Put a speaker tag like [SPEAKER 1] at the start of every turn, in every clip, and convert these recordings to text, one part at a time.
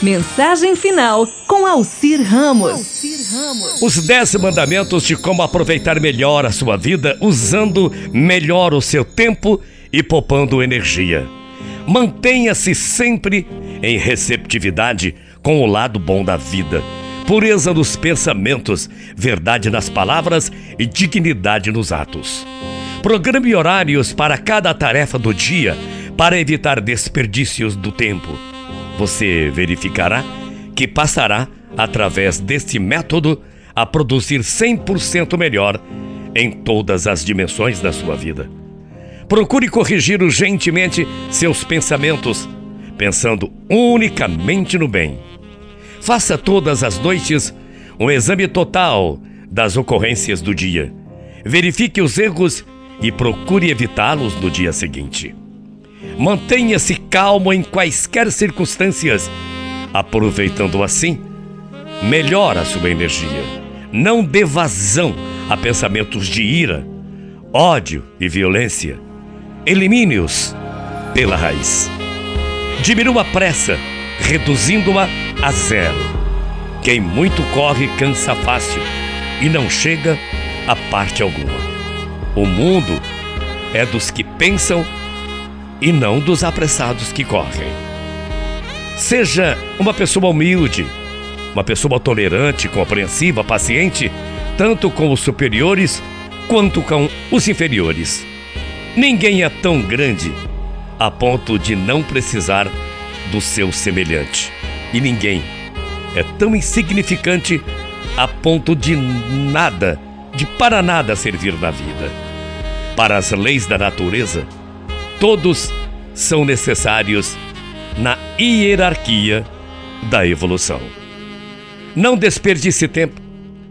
[SPEAKER 1] Mensagem final com Alcir Ramos.
[SPEAKER 2] Os dez mandamentos de como aproveitar melhor a sua vida usando melhor o seu tempo e poupando energia. Mantenha-se sempre em receptividade com o lado bom da vida, pureza nos pensamentos, verdade nas palavras e dignidade nos atos. Programe horários para cada tarefa do dia para evitar desperdícios do tempo você verificará que passará, através deste método, a produzir 100% melhor em todas as dimensões da sua vida. Procure corrigir urgentemente seus pensamentos, pensando unicamente no bem. Faça todas as noites um exame total das ocorrências do dia. Verifique os erros e procure evitá-los no dia seguinte. Mantenha-se calmo em quaisquer circunstâncias, aproveitando assim melhor a sua energia. Não dê vazão a pensamentos de ira, ódio e violência. Elimine-os pela raiz. Diminua a pressa, reduzindo-a a zero. Quem muito corre cansa fácil e não chega a parte alguma. O mundo é dos que pensam e não dos apressados que correm. Seja uma pessoa humilde, uma pessoa tolerante, compreensiva, paciente, tanto com os superiores quanto com os inferiores. Ninguém é tão grande a ponto de não precisar do seu semelhante. E ninguém é tão insignificante a ponto de nada, de para nada servir na vida. Para as leis da natureza, todos são necessários na hierarquia da evolução. Não desperdice tempo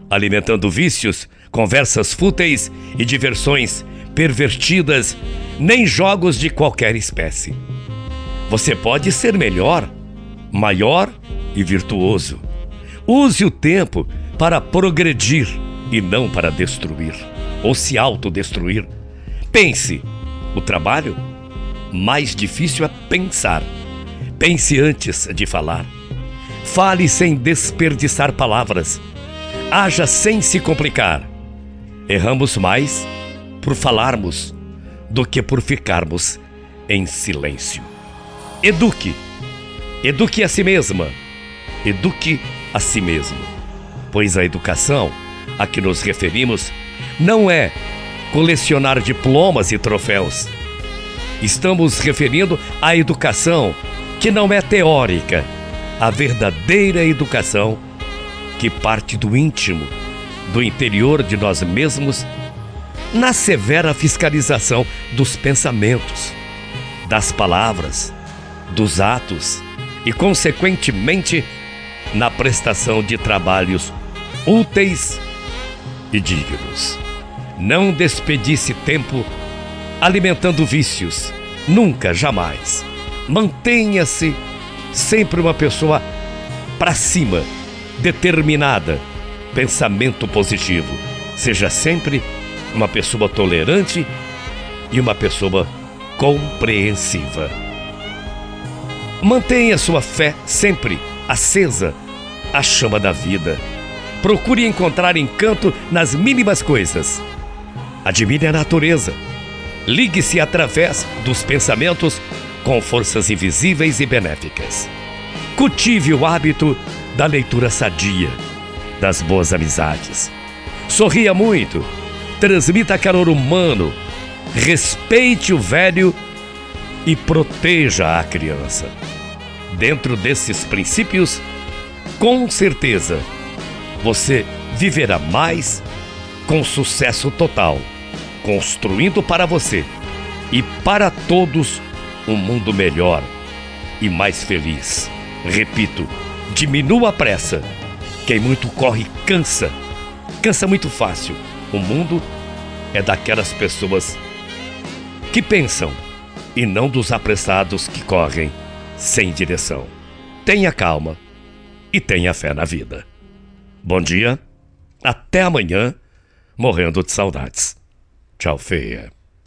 [SPEAKER 2] alimentando vícios, conversas fúteis e diversões pervertidas, nem jogos de qualquer espécie. Você pode ser melhor, maior e virtuoso. Use o tempo para progredir e não para destruir ou se autodestruir. Pense: o trabalho mais difícil é pensar. Pense antes de falar. Fale sem desperdiçar palavras. Haja sem se complicar. Erramos mais por falarmos do que por ficarmos em silêncio. Eduque. Eduque a si mesma. Eduque a si mesmo. Pois a educação a que nos referimos não é colecionar diplomas e troféus Estamos referindo à educação que não é teórica, a verdadeira educação que parte do íntimo, do interior de nós mesmos, na severa fiscalização dos pensamentos, das palavras, dos atos e, consequentemente, na prestação de trabalhos úteis e dignos. Não despedisse tempo alimentando vícios. Nunca, jamais. Mantenha-se sempre uma pessoa para cima, determinada, pensamento positivo. Seja sempre uma pessoa tolerante e uma pessoa compreensiva. Mantenha sua fé sempre acesa, a chama da vida. Procure encontrar encanto nas mínimas coisas. Admire a natureza Ligue-se através dos pensamentos com forças invisíveis e benéficas. Cultive o hábito da leitura sadia, das boas amizades. Sorria muito, transmita calor humano, respeite o velho e proteja a criança. Dentro desses princípios, com certeza, você viverá mais com sucesso total construindo para você e para todos um mundo melhor e mais feliz. Repito, diminua a pressa. Quem muito corre cansa. Cansa muito fácil. O mundo é daquelas pessoas que pensam e não dos apressados que correm sem direção. Tenha calma e tenha fé na vida. Bom dia, até amanhã, morrendo de saudades. 赵飞。